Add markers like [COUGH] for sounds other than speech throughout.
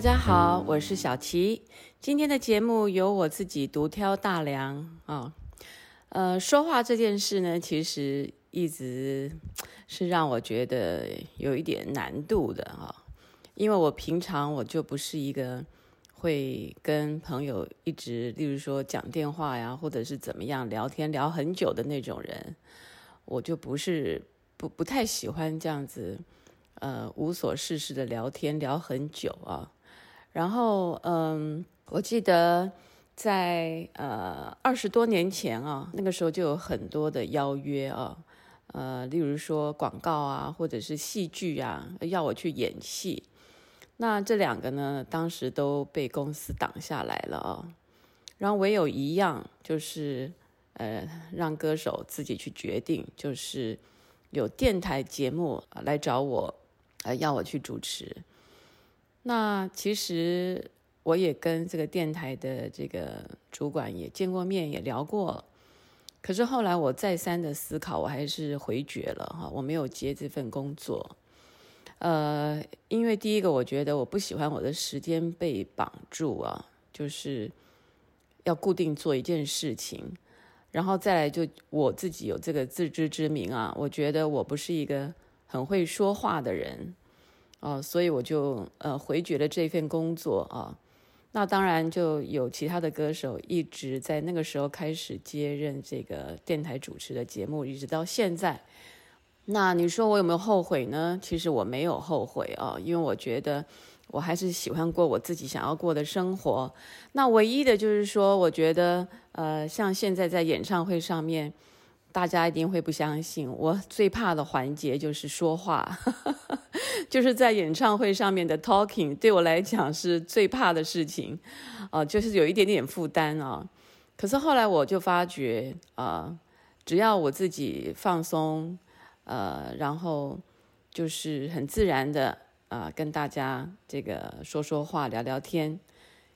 大家好，我是小琪。今天的节目由我自己独挑大梁啊。呃，说话这件事呢，其实一直是让我觉得有一点难度的啊。因为我平常我就不是一个会跟朋友一直，例如说讲电话呀，或者是怎么样聊天聊很久的那种人，我就不是不不太喜欢这样子。呃，无所事事的聊天聊很久啊，然后嗯，我记得在呃二十多年前啊，那个时候就有很多的邀约啊，呃，例如说广告啊，或者是戏剧啊，要我去演戏，那这两个呢，当时都被公司挡下来了啊，然后唯有一样就是呃，让歌手自己去决定，就是有电台节目来找我。呃，要我去主持，那其实我也跟这个电台的这个主管也见过面，也聊过。可是后来我再三的思考，我还是回绝了哈，我没有接这份工作。呃，因为第一个，我觉得我不喜欢我的时间被绑住啊，就是要固定做一件事情，然后再来就我自己有这个自知之明啊，我觉得我不是一个。很会说话的人，哦，所以我就呃回绝了这份工作啊。那当然就有其他的歌手一直在那个时候开始接任这个电台主持的节目，一直到现在。那你说我有没有后悔呢？其实我没有后悔啊，因为我觉得我还是喜欢过我自己想要过的生活。那唯一的就是说，我觉得呃，像现在在演唱会上面。大家一定会不相信，我最怕的环节就是说话，[LAUGHS] 就是在演唱会上面的 talking，对我来讲是最怕的事情，啊，就是有一点点负担啊。可是后来我就发觉，啊，只要我自己放松，呃，然后就是很自然的啊，跟大家这个说说话、聊聊天，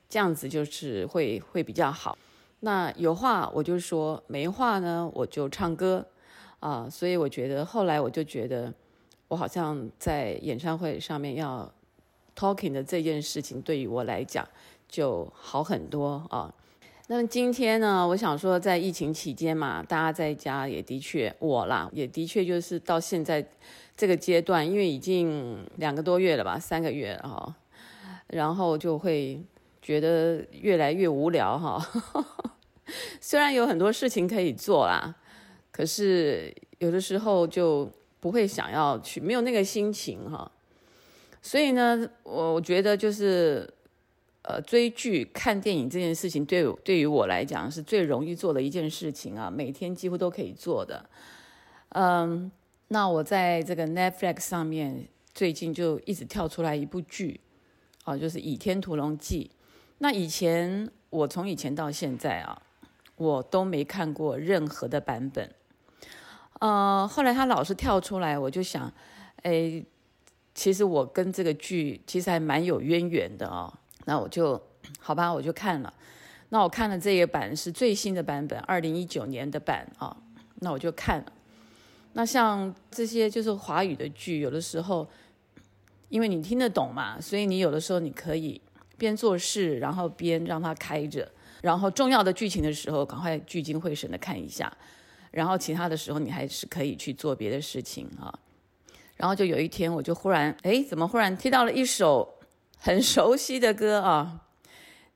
这样子就是会会比较好。那有话我就说，没话呢我就唱歌，啊，所以我觉得后来我就觉得，我好像在演唱会上面要 talking 的这件事情，对于我来讲就好很多啊。那么今天呢，我想说，在疫情期间嘛，大家在家也的确，我啦也的确就是到现在这个阶段，因为已经两个多月了吧，三个月了哈，然后就会觉得越来越无聊哈。[LAUGHS] [LAUGHS] 虽然有很多事情可以做啦，可是有的时候就不会想要去，没有那个心情哈。所以呢，我我觉得就是，呃，追剧、看电影这件事情，对对于我来讲是最容易做的一件事情啊，每天几乎都可以做的。嗯，那我在这个 Netflix 上面最近就一直跳出来一部剧，哦，就是《倚天屠龙记》。那以前我从以前到现在啊。我都没看过任何的版本，呃，后来他老是跳出来，我就想，哎，其实我跟这个剧其实还蛮有渊源的哦。那我就好吧，我就看了。那我看了这一版是最新的版本，二零一九年的版啊。那我就看了。那像这些就是华语的剧，有的时候因为你听得懂嘛，所以你有的时候你可以边做事，然后边让它开着。然后重要的剧情的时候，赶快聚精会神的看一下，然后其他的时候你还是可以去做别的事情啊。然后就有一天，我就忽然，哎，怎么忽然听到了一首很熟悉的歌啊？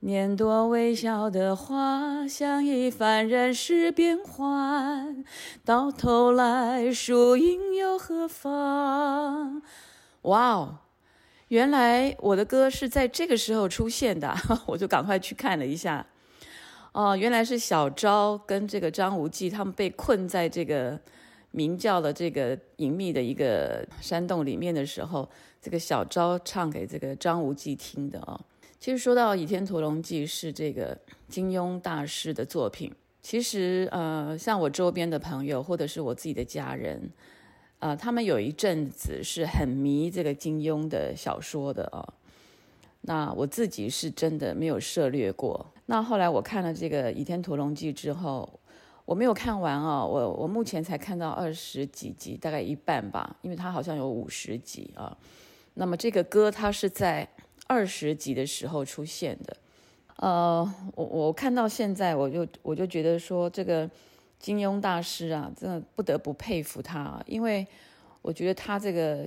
年多微笑的花，像一番人世变幻，到头来输赢又何妨？哇哦，原来我的歌是在这个时候出现的，[LAUGHS] 我就赶快去看了一下。哦，原来是小昭跟这个张无忌他们被困在这个明教的这个隐秘的一个山洞里面的时候，这个小昭唱给这个张无忌听的啊。其实说到《倚天屠龙记》是这个金庸大师的作品，其实呃，像我周边的朋友或者是我自己的家人，呃，他们有一阵子是很迷这个金庸的小说的啊。那我自己是真的没有涉猎过。那后来我看了这个《倚天屠龙记》之后，我没有看完啊，我我目前才看到二十几集，大概一半吧，因为它好像有五十集啊。那么这个歌它是在二十集的时候出现的。呃，我我看到现在，我就我就觉得说，这个金庸大师啊，真的不得不佩服他，因为我觉得他这个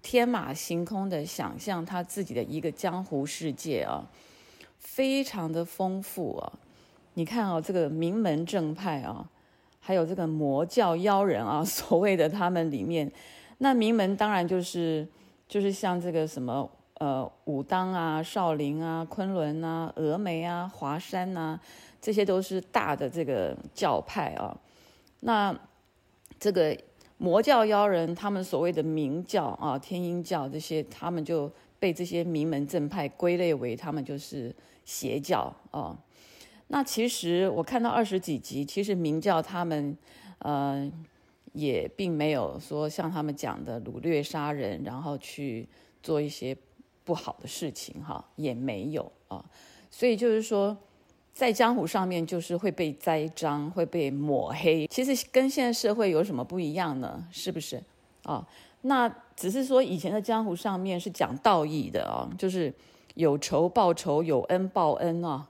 天马行空的想象，他自己的一个江湖世界啊，非常的丰富啊。你看啊，这个名门正派啊，还有这个魔教妖人啊，[LAUGHS] 所谓的他们里面，那名门当然就是就是像这个什么。呃，武当啊，少林啊，昆仑啊，峨眉啊，华山呐，这些都是大的这个教派啊。那这个魔教妖人，他们所谓的明教啊，天鹰教这些，他们就被这些名门正派归类为他们就是邪教啊。那其实我看到二十几集，其实明教他们呃也并没有说像他们讲的掳掠杀人，然后去做一些。不好的事情哈也没有啊，所以就是说，在江湖上面就是会被栽赃，会被抹黑。其实跟现在社会有什么不一样呢？是不是啊？那只是说以前的江湖上面是讲道义的啊，就是有仇报仇，有恩报恩啊。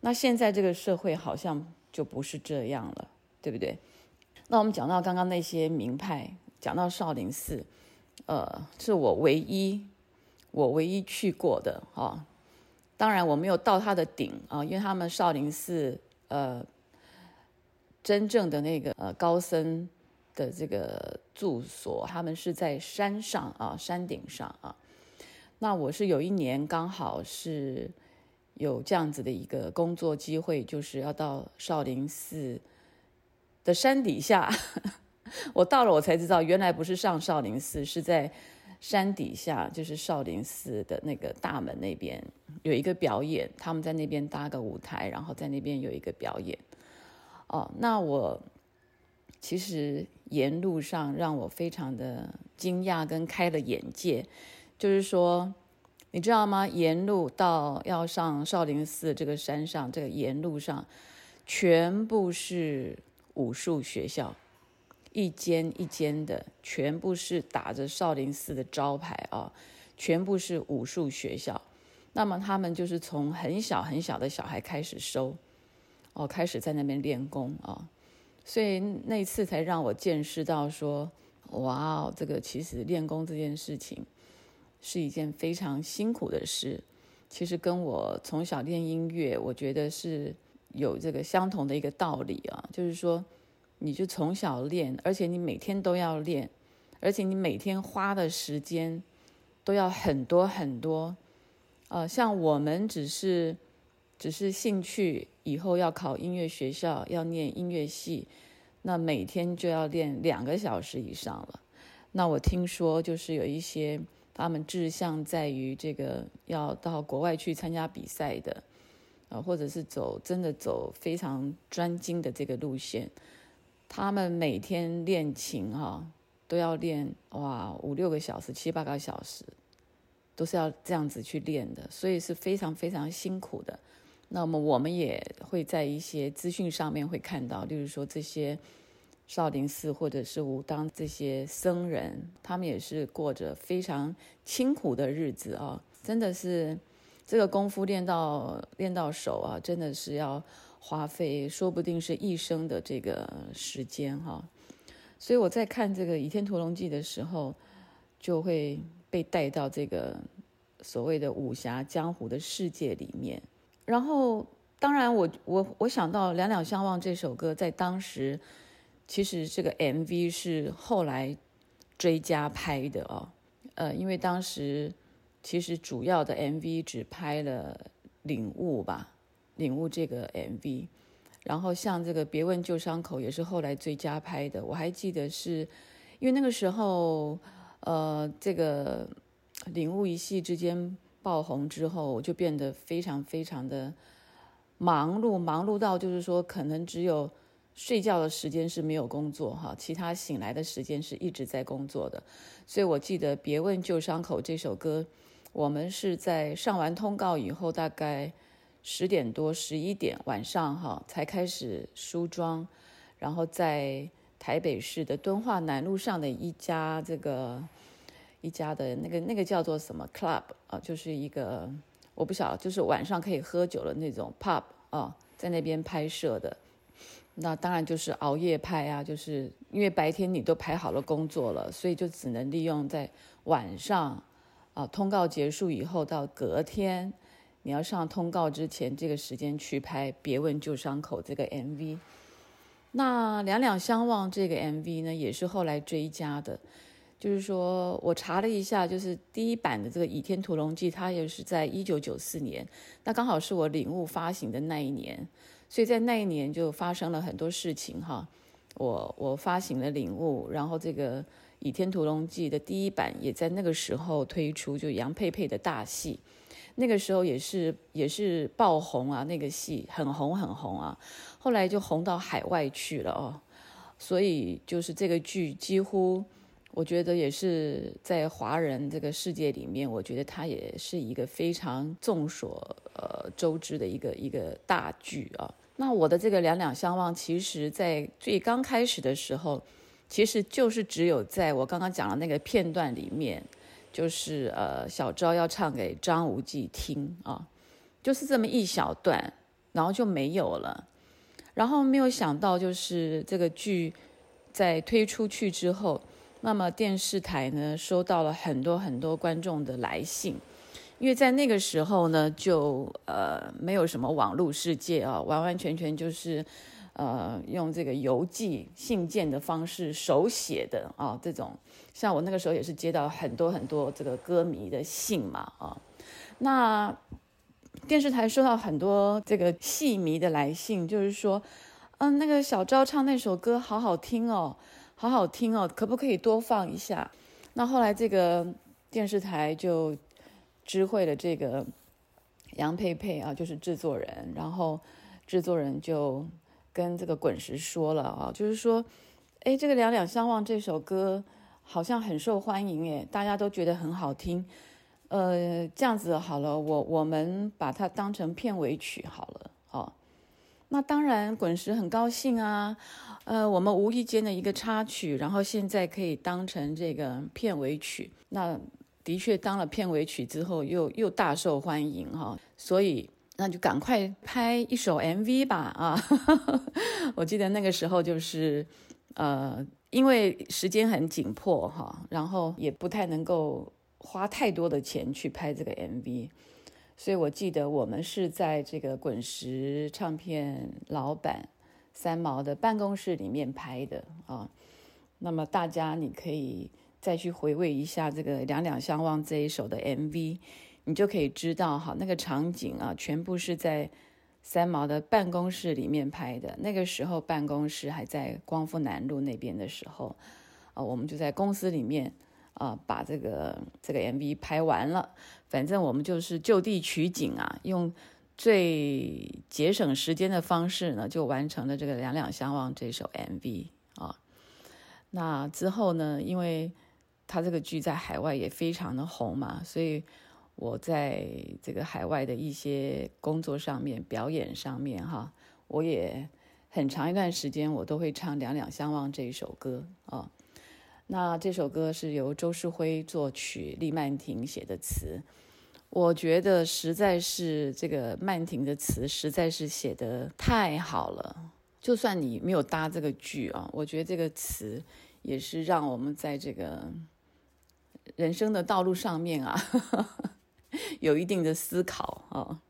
那现在这个社会好像就不是这样了，对不对？那我们讲到刚刚那些名派，讲到少林寺，呃，是我唯一。我唯一去过的哈，当然我没有到他的顶啊，因为他们少林寺呃，真正的那个呃高僧的这个住所，他们是在山上啊，山顶上啊。那我是有一年刚好是有这样子的一个工作机会，就是要到少林寺的山底下，[LAUGHS] 我到了我才知道，原来不是上少林寺，是在。山底下就是少林寺的那个大门那边有一个表演，他们在那边搭个舞台，然后在那边有一个表演。哦，那我其实沿路上让我非常的惊讶跟开了眼界，就是说，你知道吗？沿路到要上少林寺这个山上，这个沿路上全部是武术学校。一间一间的，全部是打着少林寺的招牌啊，全部是武术学校。那么他们就是从很小很小的小孩开始收，哦，开始在那边练功啊。所以那次才让我见识到说，哇哦，这个其实练功这件事情是一件非常辛苦的事。其实跟我从小练音乐，我觉得是有这个相同的一个道理啊，就是说。你就从小练，而且你每天都要练，而且你每天花的时间都要很多很多。呃，像我们只是只是兴趣，以后要考音乐学校，要念音乐系，那每天就要练两个小时以上了。那我听说，就是有一些他们志向在于这个要到国外去参加比赛的，啊，或者是走真的走非常专精的这个路线。他们每天练琴哈，都要练哇五六个小时、七八个小时，都是要这样子去练的，所以是非常非常辛苦的。那么我们也会在一些资讯上面会看到，例如说这些少林寺或者是武当这些僧人，他们也是过着非常清苦的日子啊，真的是这个功夫练到练到手啊，真的是要。花费说不定是一生的这个时间哈，所以我在看这个《倚天屠龙记》的时候，就会被带到这个所谓的武侠江湖的世界里面。然后，当然我我我想到《两两相望》这首歌，在当时其实这个 MV 是后来追加拍的哦。呃，因为当时其实主要的 MV 只拍了领悟吧。领悟这个 MV，然后像这个别问旧伤口也是后来追加拍的。我还记得是，因为那个时候，呃，这个领悟一系之间爆红之后，我就变得非常非常的忙碌，忙碌到就是说可能只有睡觉的时间是没有工作哈，其他醒来的时间是一直在工作的。所以我记得别问旧伤口这首歌，我们是在上完通告以后大概。十点多、十一点晚上哈，才开始梳妆，然后在台北市的敦化南路上的一家这个一家的那个那个叫做什么 club 啊，就是一个我不晓得，就是晚上可以喝酒的那种 pub 啊，在那边拍摄的。那当然就是熬夜拍啊，就是因为白天你都排好了工作了，所以就只能利用在晚上啊通告结束以后到隔天你要上通告之前这个时间去拍。别问旧伤口这个 MV。那两两相望这个 MV 呢，也是后来追加的。就是说我查了一下，就是第一版的这个《倚天屠龙记》，它也是在一九九四年，那刚好是我领悟发行的那一年，所以在那一年就发生了很多事情哈。我我发行了领悟，然后这个《倚天屠龙记》的第一版也在那个时候推出，就杨佩佩的大戏，那个时候也是也是爆红啊，那个戏很红很红啊，后来就红到海外去了哦，所以就是这个剧几乎。我觉得也是在华人这个世界里面，我觉得它也是一个非常众所呃周知的一个一个大剧啊。那我的这个两两相望，其实在最刚开始的时候，其实就是只有在我刚刚讲的那个片段里面，就是呃小昭要唱给张无忌听啊，就是这么一小段，然后就没有了。然后没有想到，就是这个剧在推出去之后。那么电视台呢，收到了很多很多观众的来信，因为在那个时候呢，就呃没有什么网络世界啊，完完全全就是呃用这个邮寄信件的方式手写的啊，这种像我那个时候也是接到很多很多这个歌迷的信嘛啊，那电视台收到很多这个戏迷的来信，就是说，嗯，那个小昭唱那首歌好好听哦。好好听哦，可不可以多放一下？那后来这个电视台就知会了这个杨佩佩啊，就是制作人，然后制作人就跟这个滚石说了啊，就是说，哎，这个两两相望这首歌好像很受欢迎，哎，大家都觉得很好听，呃，这样子好了，我我们把它当成片尾曲好了，哦。那当然，滚石很高兴啊，呃，我们无意间的一个插曲，然后现在可以当成这个片尾曲。那的确当了片尾曲之后，又又大受欢迎哈，所以那就赶快拍一首 MV 吧啊！[LAUGHS] 我记得那个时候就是，呃，因为时间很紧迫哈，然后也不太能够花太多的钱去拍这个 MV。所以我记得我们是在这个滚石唱片老板三毛的办公室里面拍的啊。那么大家你可以再去回味一下这个《两两相望》这一首的 MV，你就可以知道哈，那个场景啊，全部是在三毛的办公室里面拍的。那个时候办公室还在光复南路那边的时候，啊，我们就在公司里面。啊，把这个这个 MV 拍完了，反正我们就是就地取景啊，用最节省时间的方式呢，就完成了这个《两两相望》这首 MV 啊。那之后呢，因为他这个剧在海外也非常的红嘛，所以我在这个海外的一些工作上面、表演上面哈，我也很长一段时间我都会唱《两两相望》这一首歌啊。那这首歌是由周世辉作曲，李曼婷写的词。我觉得实在是这个曼婷的词实在是写的太好了。就算你没有搭这个剧啊，我觉得这个词也是让我们在这个人生的道路上面啊，[LAUGHS] 有一定的思考啊。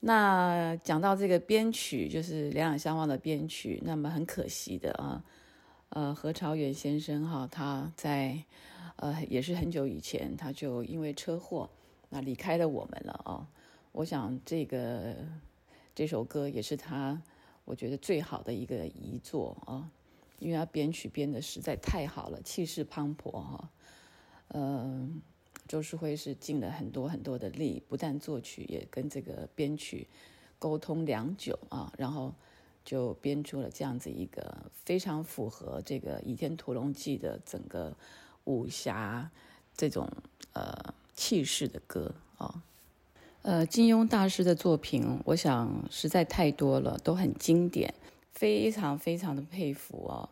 那讲到这个编曲，就是两两相望的编曲，那么很可惜的啊。呃，何朝元先生哈，他在呃也是很久以前，他就因为车祸那离开了我们了啊。我想这个这首歌也是他我觉得最好的一个遗作啊，因为他编曲编的实在太好了，气势磅礴哈。嗯，周世辉是尽了很多很多的力，不但作曲，也跟这个编曲沟通良久啊，然后。就编出了这样子一个非常符合这个《倚天屠龙记》的整个武侠这种呃气势的歌啊，呃，金庸大师的作品，我想实在太多了，都很经典，非常非常的佩服哦。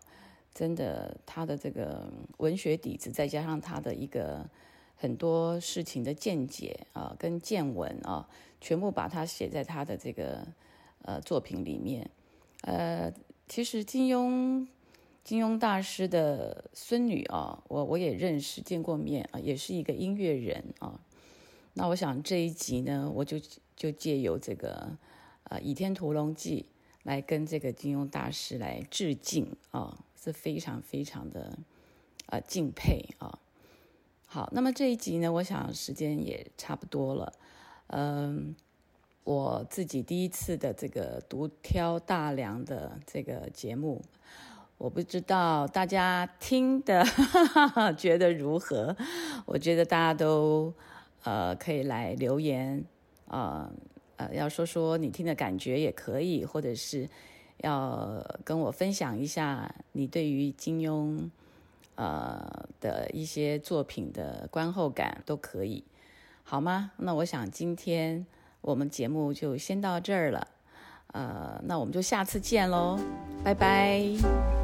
真的他的这个文学底子，再加上他的一个很多事情的见解啊，跟见闻啊，全部把它写在他的这个呃作品里面。呃，其实金庸。金庸大师的孙女啊，我我也认识，见过面啊，也是一个音乐人啊。那我想这一集呢，我就就借由这个呃《倚天屠龙记》来跟这个金庸大师来致敬啊，是非常非常的呃敬佩啊。好，那么这一集呢，我想时间也差不多了，嗯，我自己第一次的这个独挑大梁的这个节目。我不知道大家听的 [LAUGHS] 觉得如何？我觉得大家都呃可以来留言啊呃要说说你听的感觉也可以，或者是要跟我分享一下你对于金庸呃的一些作品的观后感都可以，好吗？那我想今天我们节目就先到这儿了，呃，那我们就下次见喽，拜拜。